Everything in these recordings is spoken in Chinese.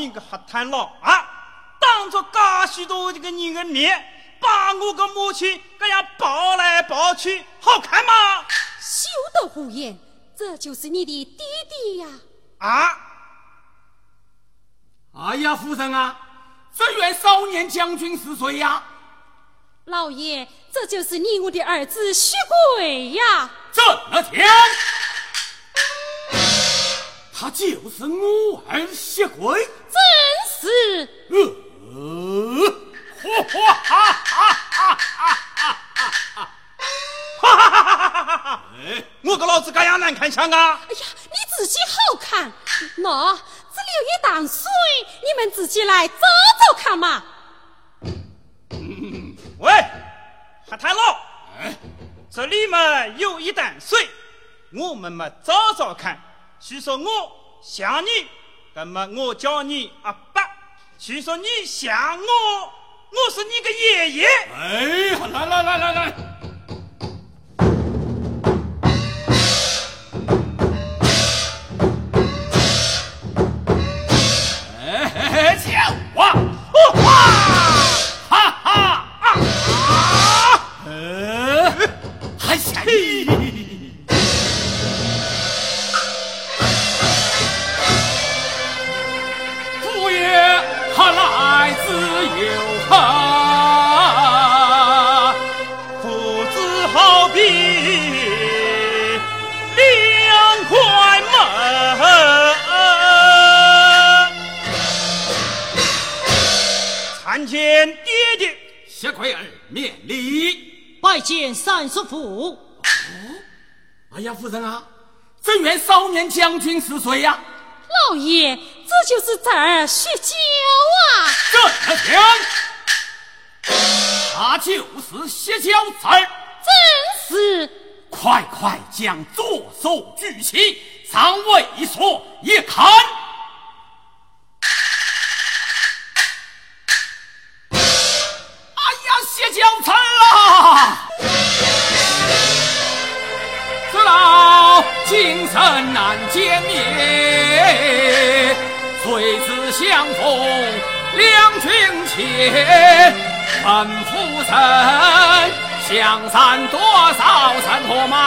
你个黑炭佬啊！当着噶许多这个人的面，把我个母亲这样抱来抱去，好看吗？休得胡言！这就是你的弟弟呀！啊！哎呀，夫人啊，这员少年将军是谁呀？老爷，这就是你我的儿子薛贵呀！怎么讲？他就是我儿谢贵，真是。呃，哈哈哈哈哈哈哈哈哈！哎，我个老子干样难看相啊！哎呀，你自己好看。那这里有一担水，你们自己来找找看嘛。喂，黑炭佬，这里嘛有一担水，我们嘛找找看。据说我像你，那么我叫你阿爸；据说你像我，我是你的爷爷。哎，来来来来来。三叔父，哎呀，夫人啊，镇元少年将军是谁呀？老爷，这就是侄儿薛娇啊！怎么讲？他就是薛娇侄儿，真是！快快将左手举起，让为所一看。今生难见面，谁知相逢两军前。问夫人，相散多少尘和霾？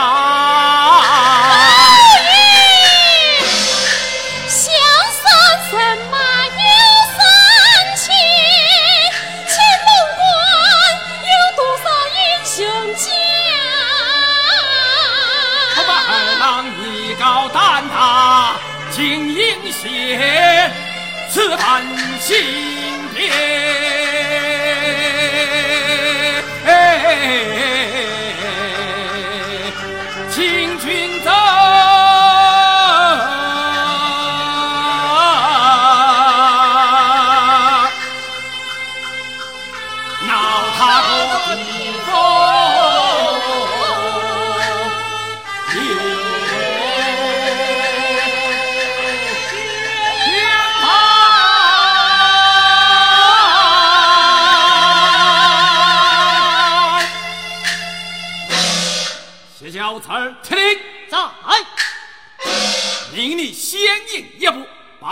金银鞋，此番心别。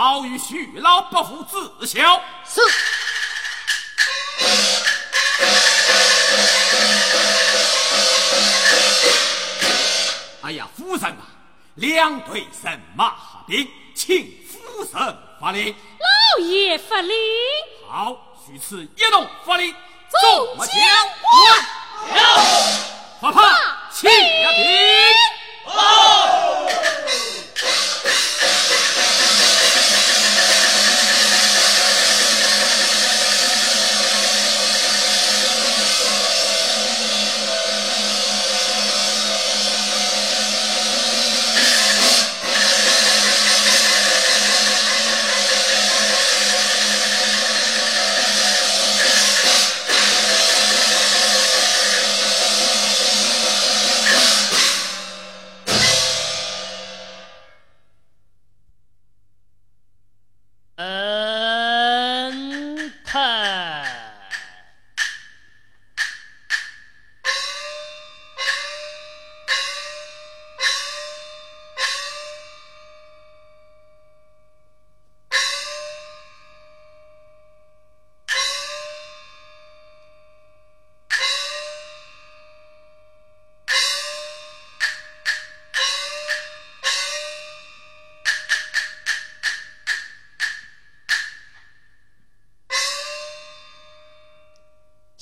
步，报与徐老伯父知晓。是。哎呀，夫人啊，两队神马合兵，请夫人发令。老爷发令。好，许此一动发令。众将官，发炮，起兵。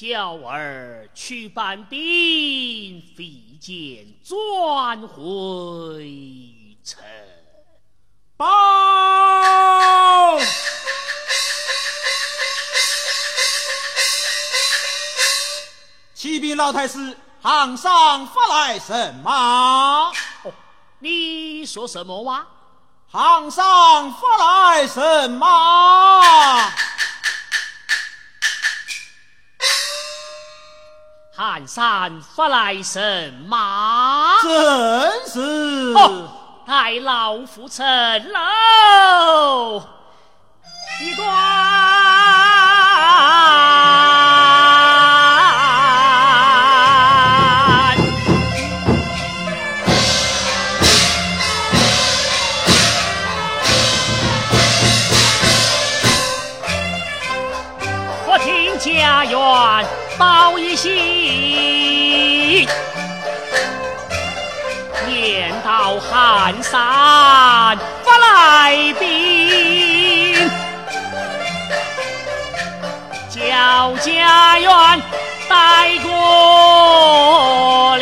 叫儿去搬兵，费剑转回城。报！启禀老太师，行上发来什么？哦，你说什么话？行上发来什么？寒山发来神马，正是。待老夫成楼一关，家园报一信，念到寒山发来兵，叫家园带过了，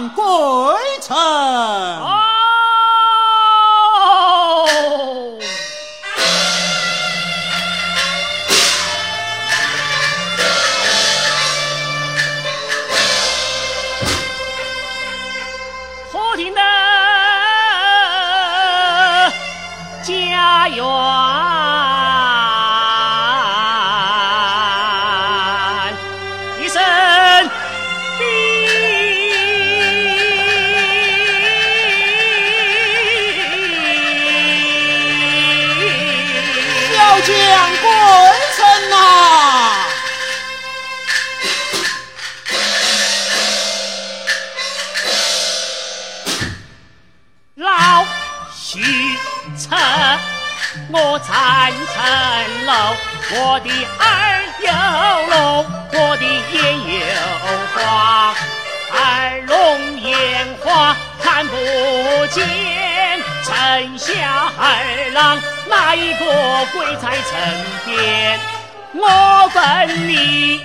将归城。我的儿有龙，我的眼有花，二龙眼花看不见，城下二郎哪一个跪在城边？我问你，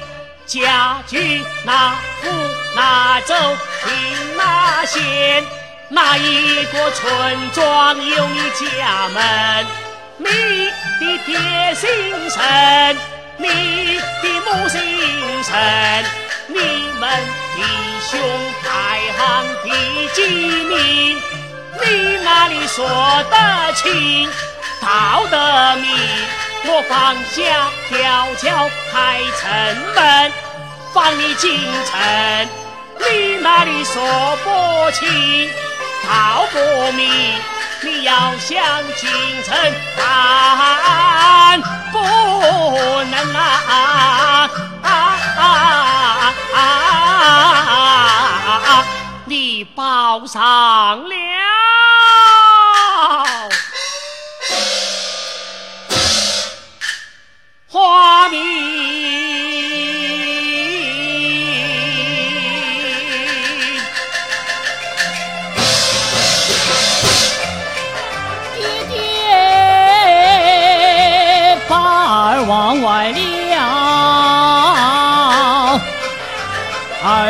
家居哪户哪州听哪县？哪一个村庄有你家门？你的爹姓陈，你的母姓陈，你们弟兄排行第几名？你那里说得清，道得明？我放下吊桥开城门，放你进城。你那里说不清，道不明？你要向京城赶，不能啊！你报上了花名。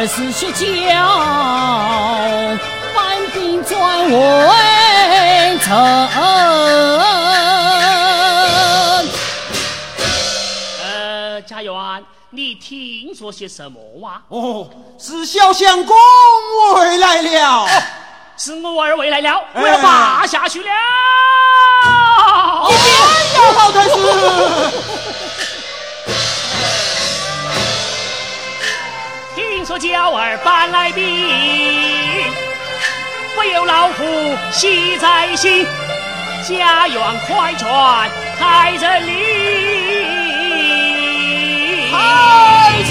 二是学教，班兵转为臣。呃，家园，你听说些什么哇？哦，是小相公回来了。是我儿回来了，我要拔下去了。一边呀，老太师。说娇儿搬来兵，不由老夫喜在心。家园快传开城令，开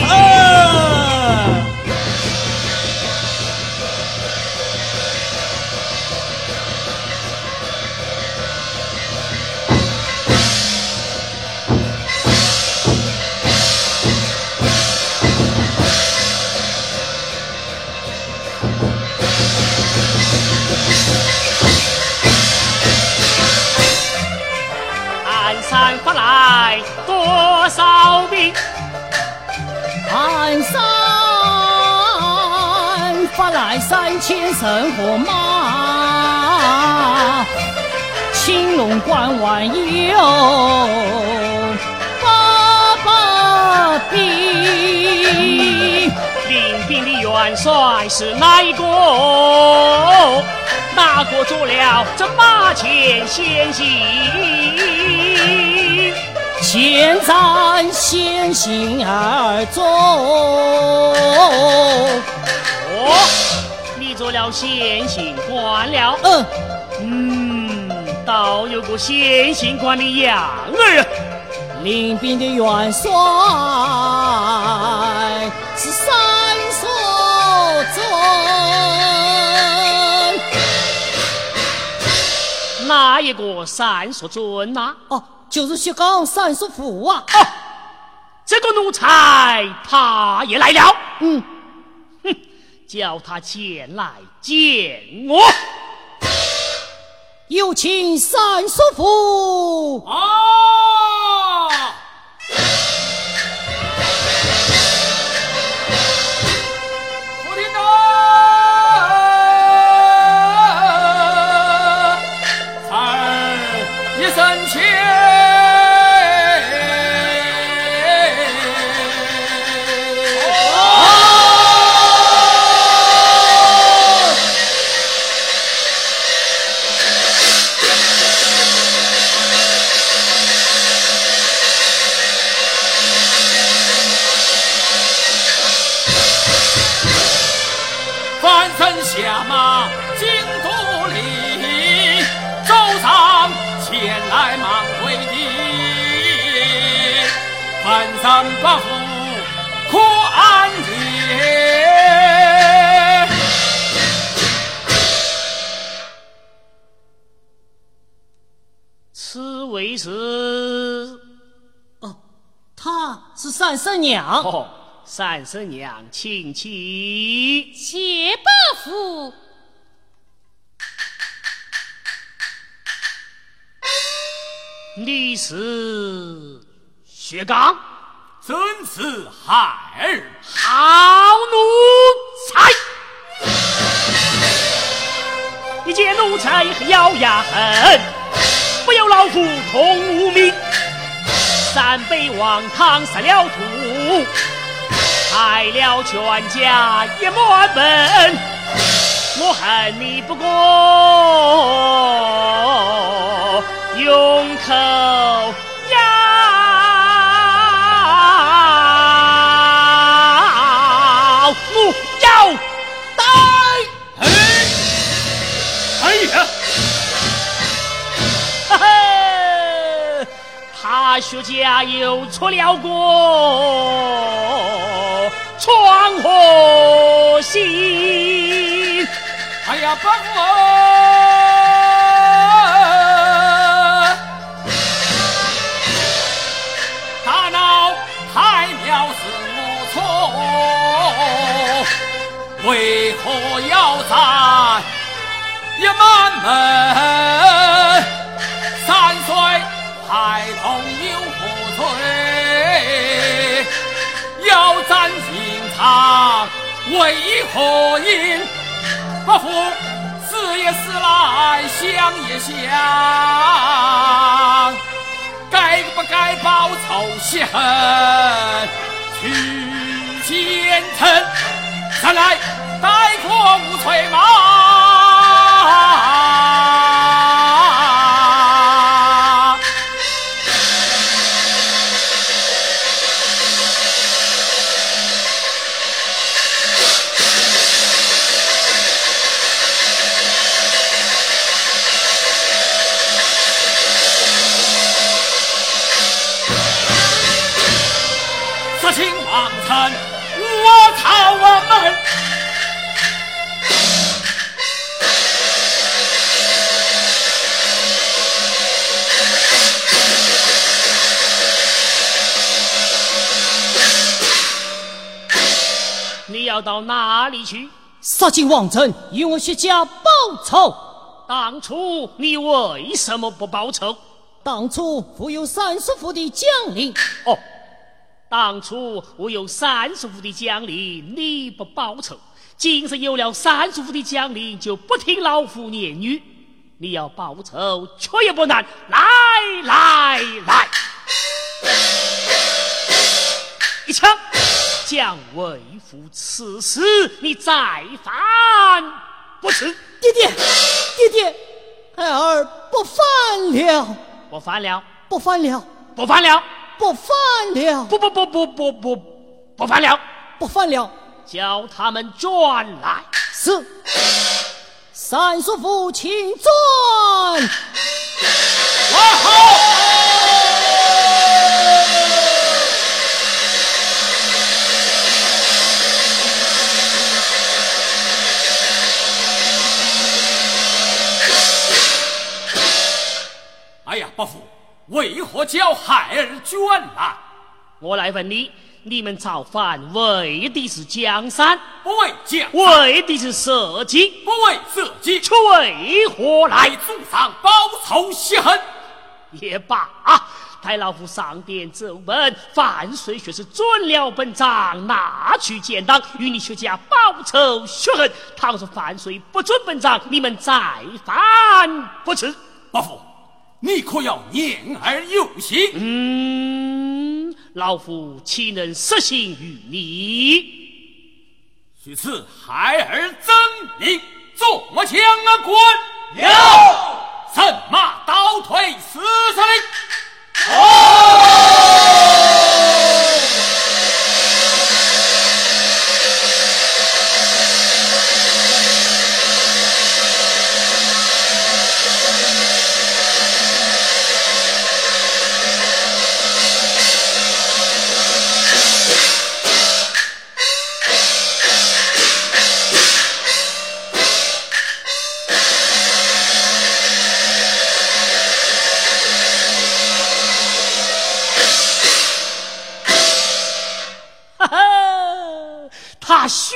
三千神火马，青龙关外有八百兵。领兵的元帅是哪一个？哪个做了这马前先行？现在先行而走。做了先行官了，嗯嗯，倒有个先行官的样儿啊！领兵的元帅是三所尊，哪一个三所尊呐？哦，就是薛刚三叔父啊！哦，这个奴才他也来了，嗯。叫他前来见我，有请三叔父。三哦，三十娘，请起。谢伯父，你是薛刚，真是孩儿，好奴才！你见奴才咬牙恨，不由老夫痛无名。三杯王汤杀了徒，害了全家一满门。我恨你不过他薛家又出了国，闯祸心。哎呀，伯父，大闹太庙是无错，为何要斩一满门？要斩刑场，为何因？不服，死也死来，想也想，该不该报仇雪恨？去前程，三来待过无翠马。要到哪里去？杀进王城，与我薛家报仇。当初你为什么不报仇？当初我有三叔父的将领，哦，当初我有三叔父的将领，你不报仇；今日有了三叔父的将领，就不听老夫言语。你要报仇，却也不难。来来来，一枪将为父刺死，你再犯不迟。爹爹，爹爹，孩儿不犯了，不犯了，不犯了，不犯了，不犯了，不不不不不不不犯了，不犯了。叫他们转来。是。三叔父，请转。哇好！为何叫孩儿卷来？我来问你，你们造反为的是江山，不为将，为的是社稷，不为社稷，却为何来来？祖上报仇雪恨。也罢啊！待老夫上殿奏本，范岁学是准了本章，拿去建党，与你学家报仇雪恨。倘若范岁不准本章，你们再犯不迟。伯父，你可要言而有信？嗯，老夫岂能失信于你？许此孩儿真名，坐将啊官。有神马倒退四十里。那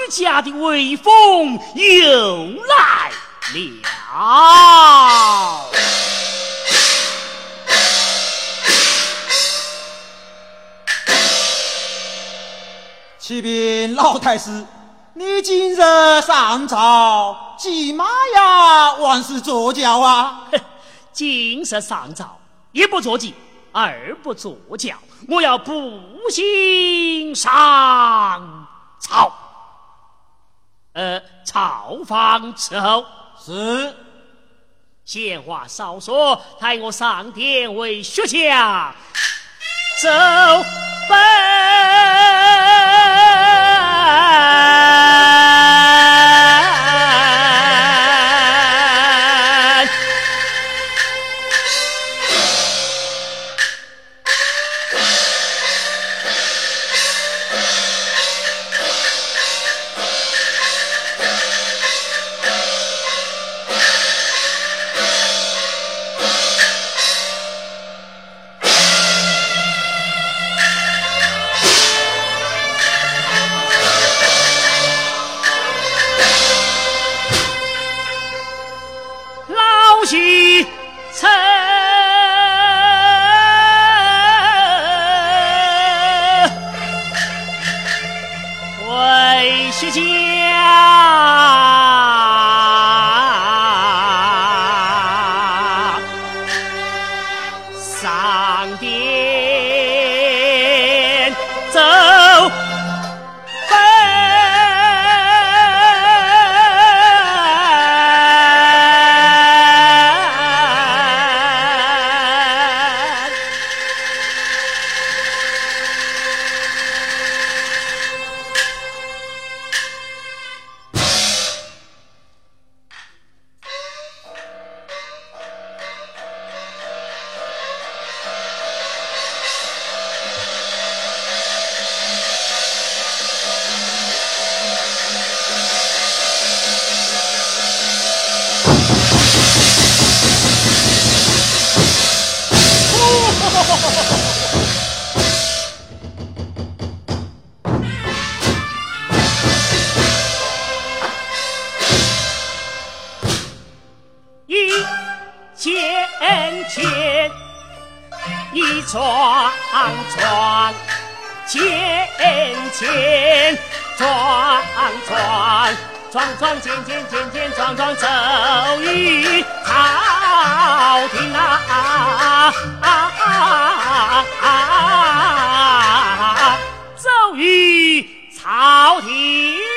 家的威风又来了。启禀老太师，你今日上朝，骑马呀，还是坐轿啊？今日上朝，一不坐骑，二不坐轿，我要步行上朝。呃，朝方伺候。是。闲话少说，抬我上殿为学家走美食家转转，转转，尖尖，尖尖，转转，走于朝廷啊，走于朝廷。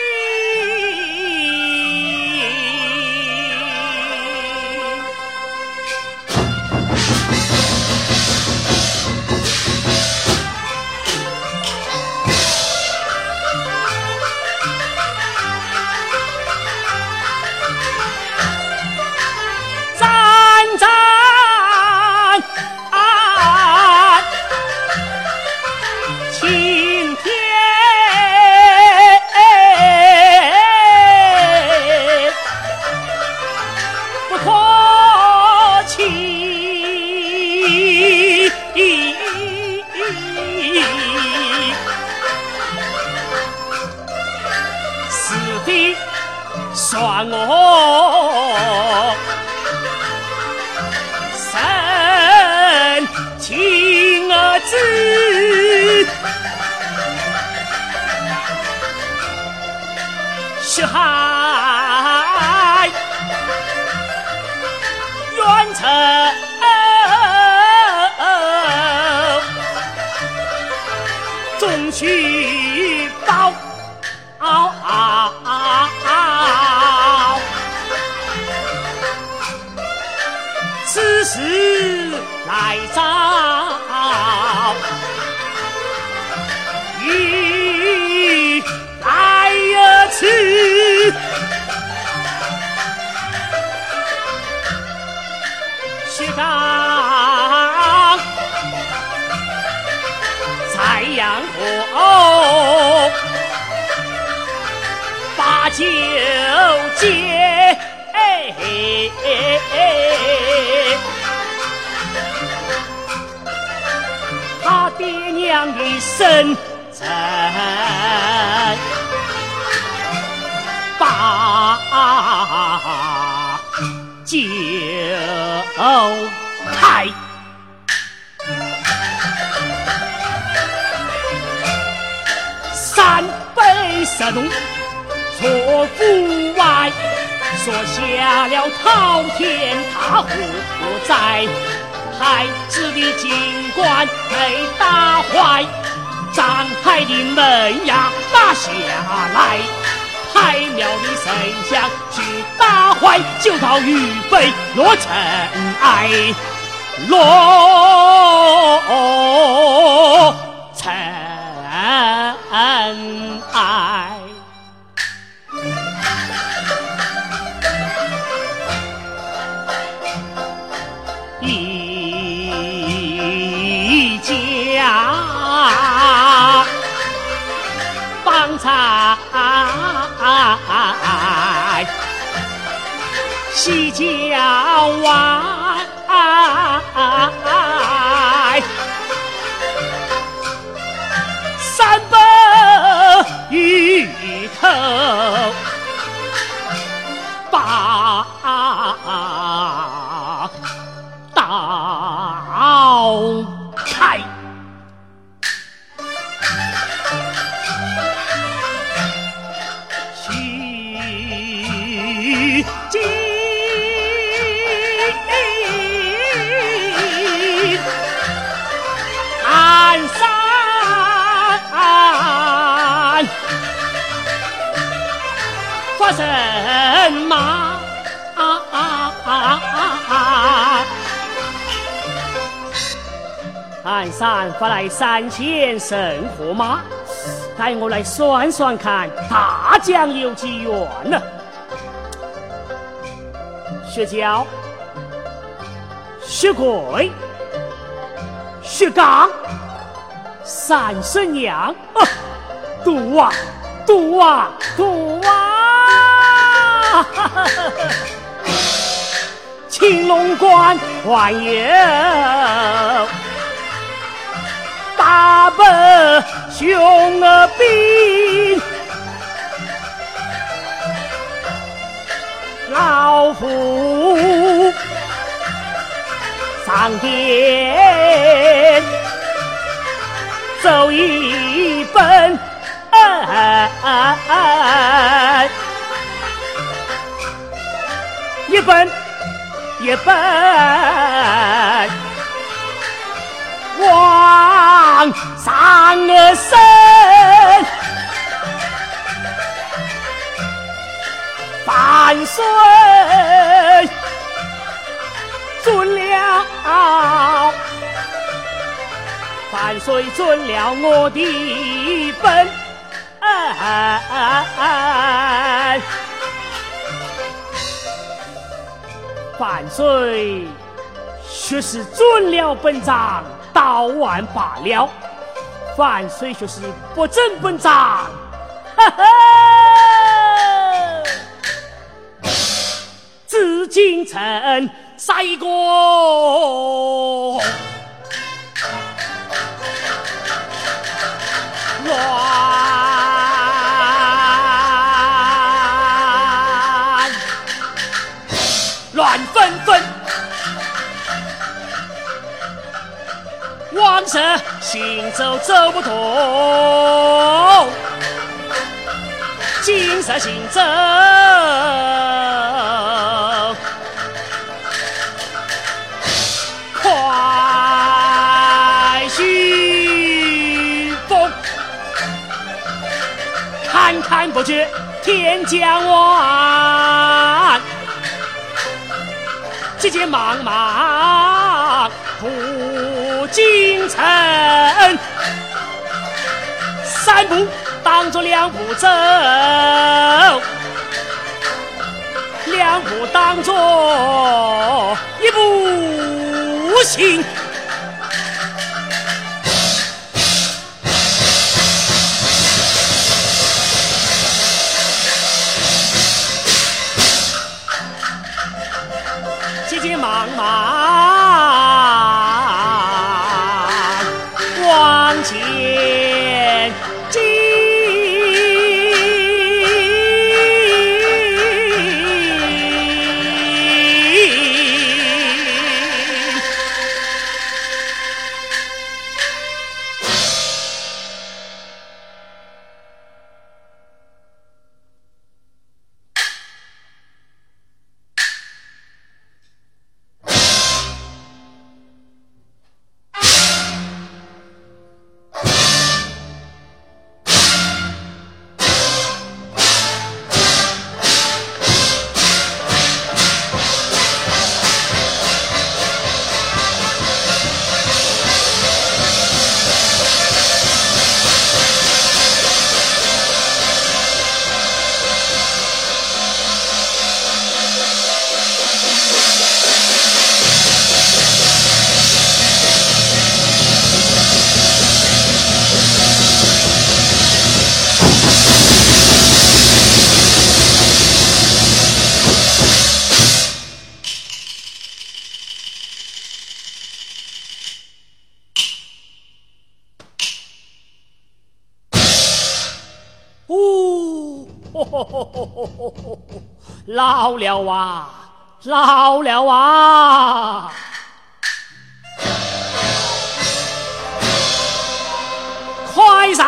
奔。他爹娘一声臣把酒开。三杯十弄错户外说下了滔天大祸不在太子的金冠被打坏，张海的门牙打下来，太庙的神像去打坏，就到预备落尘埃，落尘埃。在西郊外三步一头。鞍山发来三千神火马，带我来算算看，大将有几远呢？薛娇、薛贵、薛刚、三婶娘，赌啊，赌啊，赌啊！青龙关还有大本熊儿兵，老夫上殿走一本。一本一本上升，万岁准了，万岁准了我的本。万岁，却是准了本章，到完罢了。万岁学是不正不长，哈哈。紫禁城塞一，乱乱纷纷，王上。行走走不动，金色行走快须风，看看不觉天将晚，急急忙忙进城，三步当作两步走，两步当作一步行。老了啊，老了啊！快上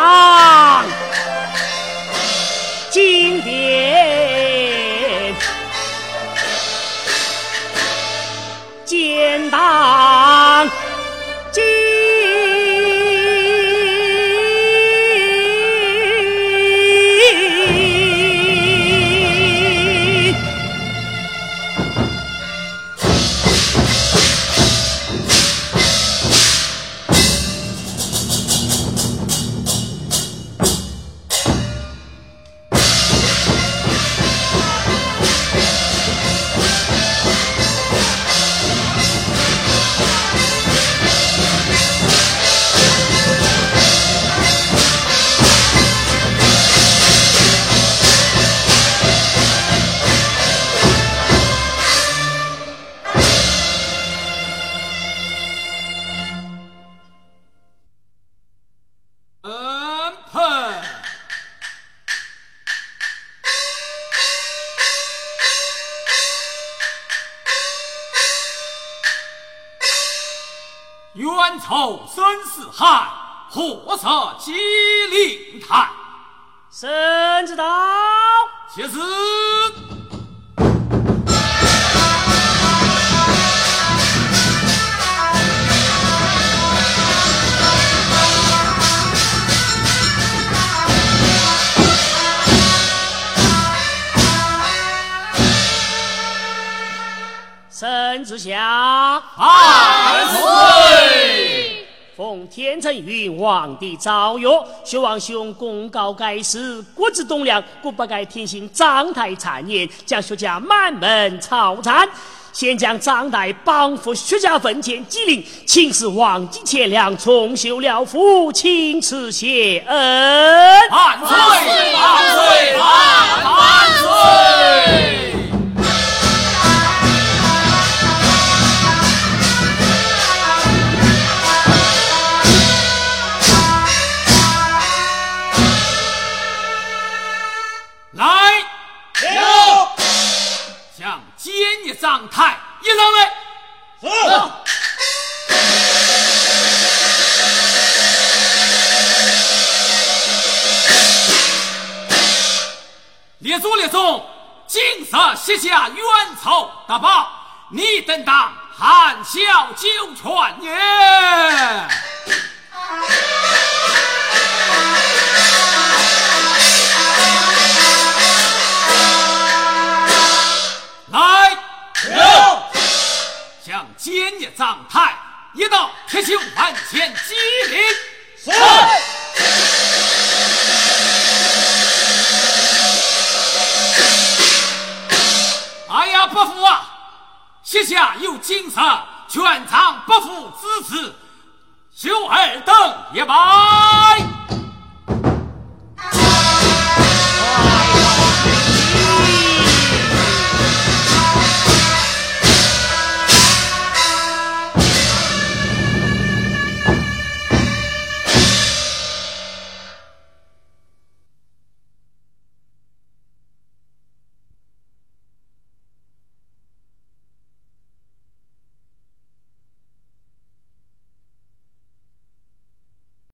灵台。孙子到，奉天承运皇帝诏曰：薛王兄功高盖世，国之栋梁，故不该听信张太谗言，将薛家满门抄斩。先将张太绑赴薛家坟前祭灵，请示王继钱粮，重修了府，请赐谢恩。万岁！万岁！万万岁！孽张太一上来。是列祖列宗，今日卸下冤仇大报，你等当含笑九泉也。奸孽张太一道铁球门前击灵。是哎呀，伯父啊，膝下有金色，全场不负之词，修尔等一拜。